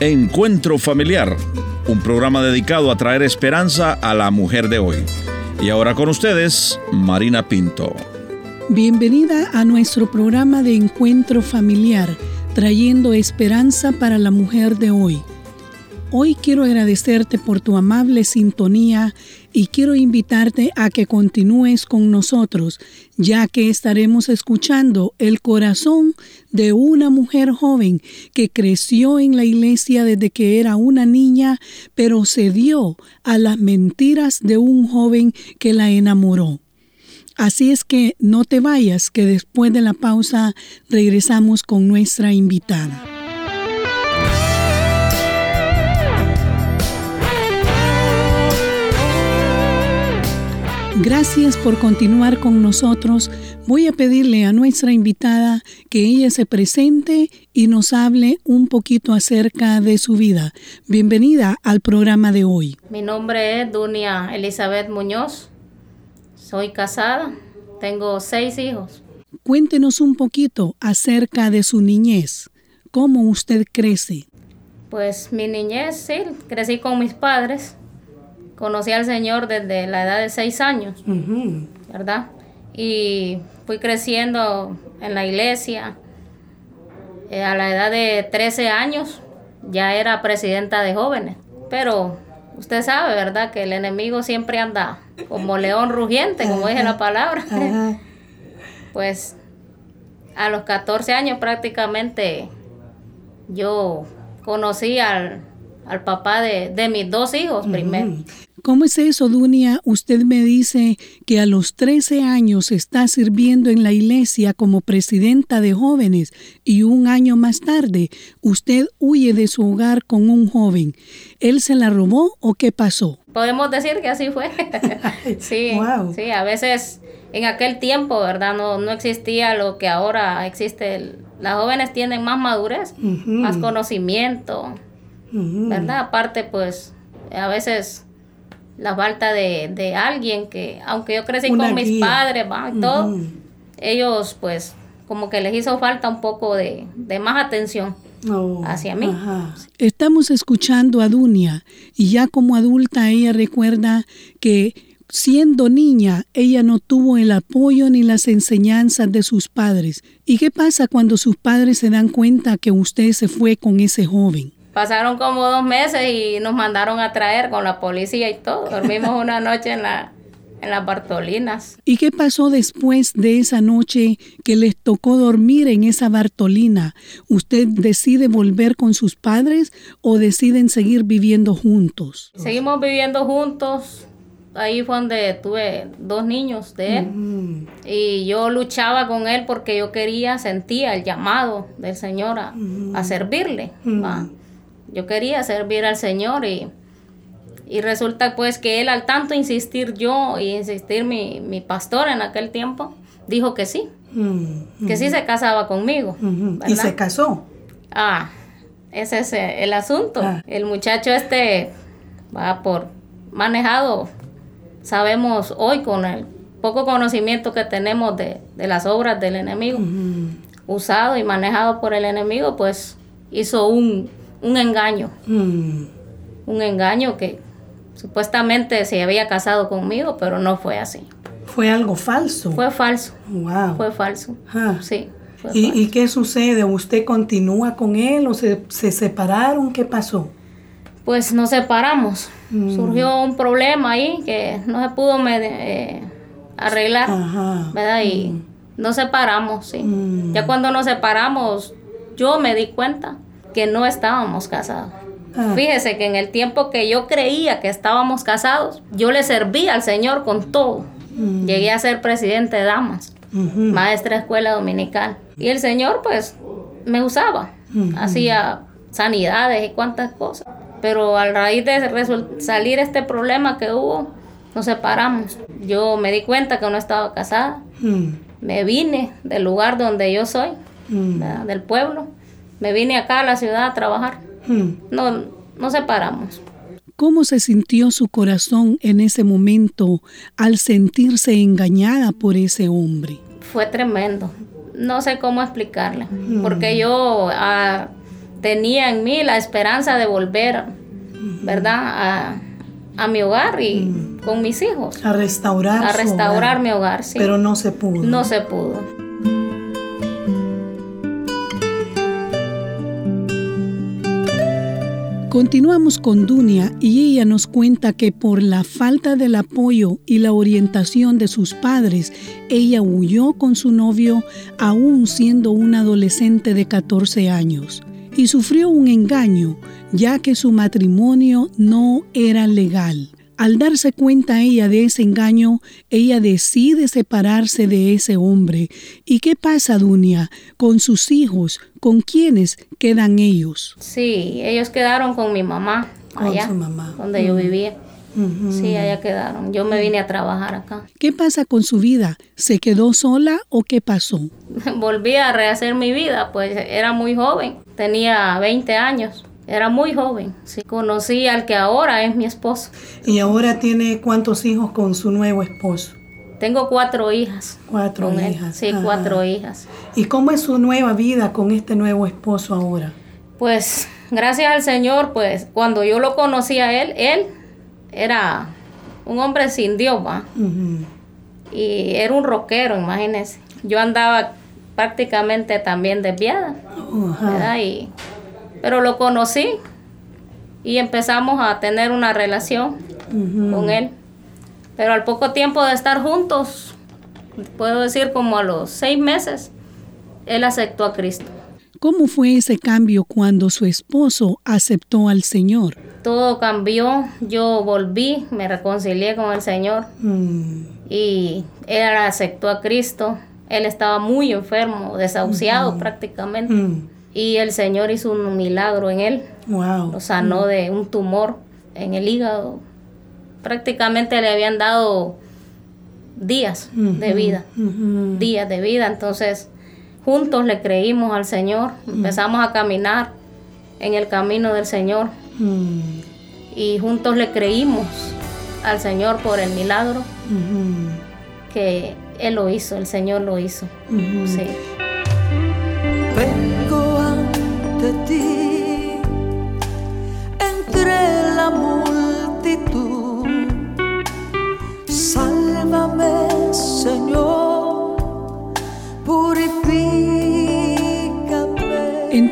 Encuentro Familiar, un programa dedicado a traer esperanza a la mujer de hoy. Y ahora con ustedes, Marina Pinto. Bienvenida a nuestro programa de Encuentro Familiar, trayendo esperanza para la mujer de hoy. Hoy quiero agradecerte por tu amable sintonía y quiero invitarte a que continúes con nosotros, ya que estaremos escuchando el corazón de una mujer joven que creció en la iglesia desde que era una niña, pero cedió a las mentiras de un joven que la enamoró. Así es que no te vayas, que después de la pausa regresamos con nuestra invitada. Gracias por continuar con nosotros. Voy a pedirle a nuestra invitada que ella se presente y nos hable un poquito acerca de su vida. Bienvenida al programa de hoy. Mi nombre es Dunia Elizabeth Muñoz. Soy casada. Tengo seis hijos. Cuéntenos un poquito acerca de su niñez. ¿Cómo usted crece? Pues mi niñez, sí, crecí con mis padres conocí al Señor desde la edad de seis años, ¿verdad? Y fui creciendo en la iglesia. Eh, a la edad de 13 años ya era presidenta de jóvenes. Pero usted sabe, ¿verdad? Que el enemigo siempre anda como león rugiente, como dice la palabra. pues a los 14 años prácticamente yo conocí al, papá de, mis dos hijos primero. ¿Cómo es eso, Dunia? Usted me dice que a los 13 años está sirviendo en la iglesia como presidenta de jóvenes y un año más tarde usted huye de su hogar con un joven. ¿Él se la robó o qué pasó? Podemos decir que así fue. sí, sí, a veces en aquel tiempo, ¿verdad? No, no existía lo que ahora existe. Las jóvenes tienen más madurez, más conocimiento, ¿verdad? Aparte, pues a veces la falta de, alguien que, aunque yo crecí con mis padres, y todo, ellos pues como que les hizo falta un poco de, más atención. Oh, hacia mí. Estamos escuchando a Dunia y ya como adulta ella recuerda que siendo niña ella no tuvo el apoyo ni las enseñanzas de sus padres. ¿Y qué pasa cuando sus padres se dan cuenta que usted se fue con ese joven? Pasaron como dos meses y nos mandaron a traer con la policía y todo. Dormimos una noche en la en las Bartolinas. ¿Y qué pasó después de esa noche que les tocó dormir en esa Bartolina? ¿Usted decide volver con sus padres o deciden seguir viviendo juntos? Seguimos viviendo juntos. Ahí fue donde tuve dos niños de él. Y yo luchaba con él porque yo quería, sentía el llamado del Señor a, servirle. Yo quería servir al Señor y, y resulta pues que él al tanto insistir yo y insistir mi, mi pastor en aquel tiempo, dijo que sí, mm, que sí se casaba conmigo. ¿Y se casó? Ah, ese es el asunto. Ah. El muchacho este va por manejado, sabemos hoy con el poco conocimiento que tenemos de, de las obras del enemigo, usado y manejado por el enemigo, pues hizo un, un engaño. Mm. Un engaño que supuestamente se había casado conmigo, pero no fue así. Fue algo falso. Fue falso. Wow. Fue falso. Sí. ¿Y, qué sucede? ¿Usted continúa con él o se, separaron? ¿Qué pasó? Pues nos separamos. Mm. Surgió un problema ahí que no se pudo eh, arreglar. ¿Verdad? Y mm. nos separamos, sí. Ya cuando nos separamos, yo me di cuenta que no estábamos casados. Ah. Fíjese que en el tiempo que yo creía que estábamos casados, yo le servía al Señor con todo. Mm. Llegué a ser presidente de damas, maestra de escuela dominical. Y el Señor pues me usaba, hacía sanidades y cuantas cosas. Pero a raíz de salir este problema que hubo, nos separamos. Yo me di cuenta que no estaba casada. Mm. Me vine del lugar donde yo soy, mm. del pueblo me vine acá a la ciudad a trabajar. Hmm. No, no separamos. ¿Cómo se sintió su corazón en ese momento al sentirse engañada por ese hombre? Fue tremendo. No sé cómo explicarle, hmm. porque yo ah, tenía en mí la esperanza de volver, ¿verdad? A, mi hogar y con mis hijos. A restaurar. A restaurar mi hogar, sí. Pero no se pudo. No se pudo. Continuamos con Dunia y ella nos cuenta que por la falta del apoyo y la orientación de sus padres, ella huyó con su novio aún siendo una adolescente de 14 años y sufrió un engaño ya que su matrimonio no era legal. Al darse cuenta ella de ese engaño, ella decide separarse de ese hombre. ¿Y qué pasa, Dunia, con sus hijos? ¿Con quiénes quedan ellos? Sí, ellos quedaron con mi mamá. allá, mamá. Donde yo vivía. Sí, allá quedaron. Yo me vine a trabajar acá. ¿Qué pasa con su vida? ¿Se quedó sola o qué pasó? Volví a rehacer mi vida, pues era muy joven, tenía 20 años. Era muy joven. Sí, conocí al que ahora es mi esposo. ¿Y ahora tiene cuántos hijos con su nuevo esposo? Tengo cuatro hijas. Cuatro hijas. Sí, cuatro hijas. ¿Y cómo es su nueva vida con este nuevo esposo ahora? Pues gracias al Señor, pues cuando yo lo conocí a él, él era un hombre sin Dios, ¿va? Y era un rockero, imagínense. Yo andaba prácticamente también desviada, ¿verdad? Y pero lo conocí y empezamos a tener una relación con él. Pero al poco tiempo de estar juntos, puedo decir como a los seis meses, él aceptó a Cristo. ¿Cómo fue ese cambio cuando su esposo aceptó al Señor? Todo cambió, yo volví, me reconcilié con el Señor mm. y él aceptó a Cristo. Él estaba muy enfermo, desahuciado prácticamente. Mm y el Señor hizo un milagro en él. Wow. Lo sanó de un tumor en el hígado. Prácticamente le habían dado días de vida, días de vida. Entonces, juntos le creímos al Señor, empezamos a caminar en el camino del Señor y juntos le creímos al Señor por el milagro que Él lo hizo, el Señor lo hizo. Sí.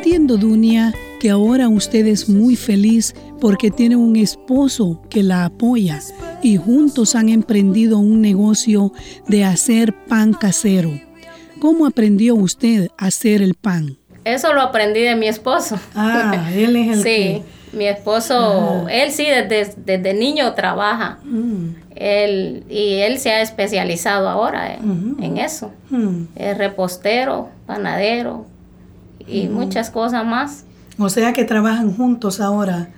Entiendo, Dunia, que ahora usted es muy feliz porque tiene un esposo que la apoya y juntos han emprendido un negocio de hacer pan casero. ¿Cómo aprendió usted a hacer el pan? Eso lo aprendí de mi esposo. Ah, él es el Sí, mi esposo, ah. él sí desde, desde niño trabaja. Mm. Él, y él se ha especializado ahora en, eso. Mm. Es repostero, panadero y mm. muchas cosas más. O sea que trabajan juntos ahora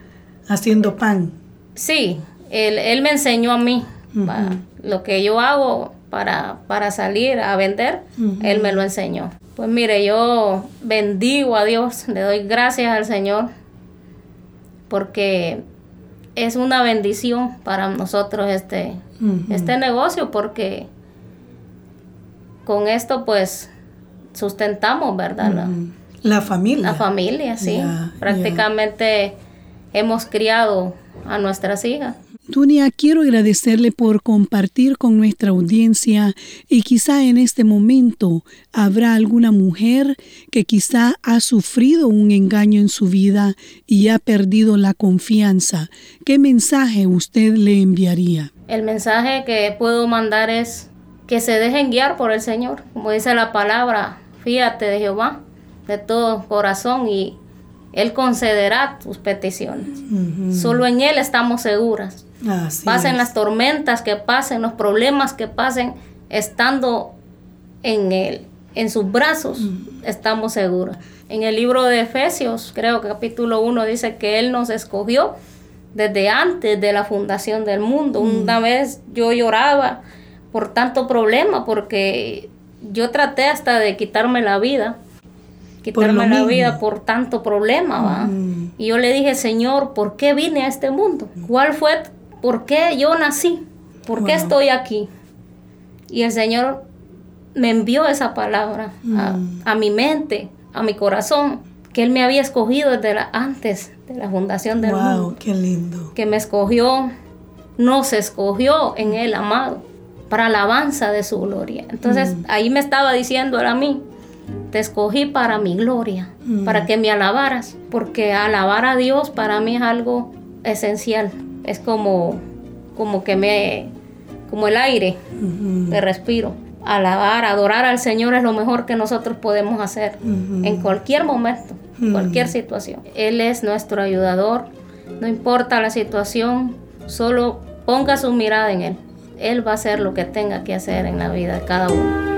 haciendo pan. Sí, él, él me enseñó a mí lo que yo hago para, para salir a vender, él me lo enseñó. Pues mire, yo bendigo a Dios, le doy gracias al Señor, porque es una bendición para nosotros este, este negocio, porque con esto pues sustentamos, ¿verdad? La, familia. La familia, sí. Prácticamente hemos criado a nuestras hijas. Dunia, quiero agradecerle por compartir con nuestra audiencia y quizá en este momento habrá alguna mujer que quizá ha sufrido un engaño en su vida y ha perdido la confianza. ¿Qué mensaje usted le enviaría? El mensaje que puedo mandar es que se dejen guiar por el Señor, como dice la palabra, fíjate de Jehová de todo corazón y Él concederá tus peticiones. Solo en Él estamos seguras pasen las tormentas que pasen, los problemas que pasen, estando en él, en sus brazos, estamos seguros. En el libro de Efesios, creo que capítulo 1 dice que Él nos escogió desde antes de la fundación del mundo. Una vez yo lloraba por tanto problema, porque yo traté hasta de quitarme la vida, quitarme la vida por tanto problema. Y yo le dije, Señor, ¿por qué vine a este mundo? ¿Cuál fue ¿por qué yo nací? ¿Por qué estoy aquí? Y el Señor me envió esa palabra a, mm. mi mente, a mi corazón, que Él me había escogido desde antes de la fundación del wow, mundo. qué lindo! Que me escogió, nos escogió en Él, amado, para alabanza de su gloria. Entonces mm. ahí me estaba diciendo Él a mí, te escogí para mi gloria, mm. para que me alabaras, porque alabar a Dios para mí es algo esencial. Es como, como que me, como el aire que respiro. Alabar, adorar al Señor es lo mejor que nosotros podemos hacer en cualquier momento, cualquier situación. Él es nuestro ayudador, no importa la situación, solo ponga su mirada en Él. Él va a hacer lo que tenga que hacer en la vida de cada uno.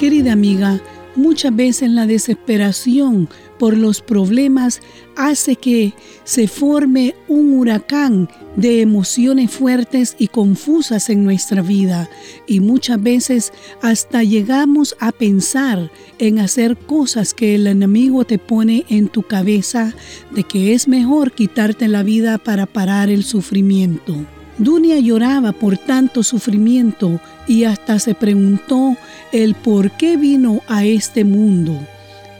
Querida amiga, muchas veces la desesperación por los problemas hace que se forme un huracán de emociones fuertes y confusas en nuestra vida y muchas veces hasta llegamos a pensar en hacer cosas que el enemigo te pone en tu cabeza de que es mejor quitarte la vida para parar el sufrimiento. Dunia lloraba por tanto sufrimiento y hasta se preguntó el por qué vino a este mundo.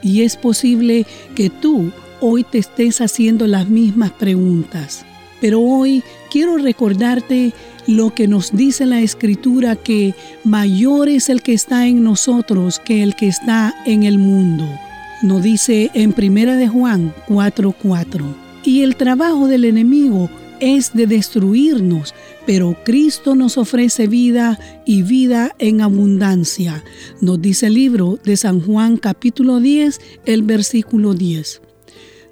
Y es posible que tú hoy te estés haciendo las mismas preguntas. Pero hoy quiero recordarte lo que nos dice la escritura que mayor es el que está en nosotros que el que está en el mundo. Nos dice en Primera de Juan 4:4. Y el trabajo del enemigo es de destruirnos, pero Cristo nos ofrece vida y vida en abundancia. Nos dice el libro de San Juan capítulo 10, el versículo 10.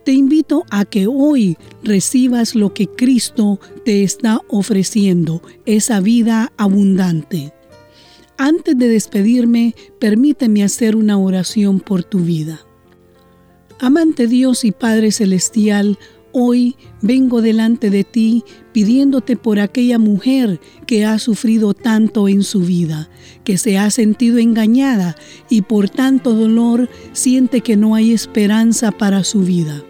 Te invito a que hoy recibas lo que Cristo te está ofreciendo, esa vida abundante. Antes de despedirme, permíteme hacer una oración por tu vida. Amante Dios y Padre Celestial, Hoy vengo delante de ti pidiéndote por aquella mujer que ha sufrido tanto en su vida, que se ha sentido engañada y por tanto dolor siente que no hay esperanza para su vida.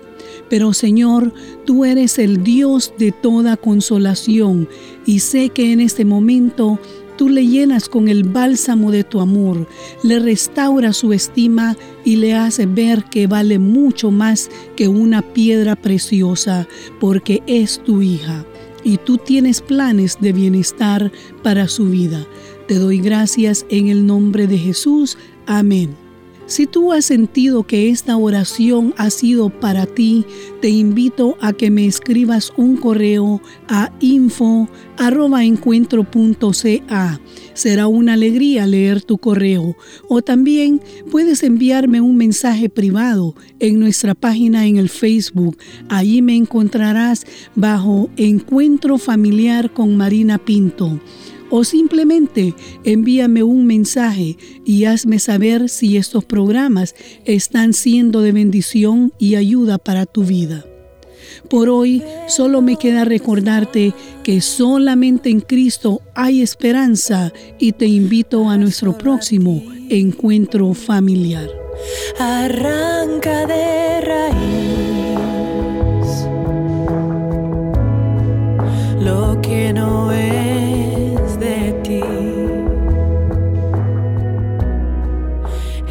Pero Señor, tú eres el Dios de toda consolación y sé que en este momento Tú le llenas con el bálsamo de tu amor, le restaura su estima y le hace ver que vale mucho más que una piedra preciosa, porque es tu hija y tú tienes planes de bienestar para su vida. Te doy gracias en el nombre de Jesús. Amén. Si tú has sentido que esta oración ha sido para ti, te invito a que me escribas un correo a info@encuentro.ca. Será una alegría leer tu correo o también puedes enviarme un mensaje privado en nuestra página en el Facebook. Allí me encontrarás bajo Encuentro Familiar con Marina Pinto o simplemente envíame un mensaje y hazme saber si estos programas están siendo de bendición y ayuda para tu vida. Por hoy solo me queda recordarte que solamente en Cristo hay esperanza y te invito a nuestro próximo encuentro familiar. Arranca de raíz lo que no es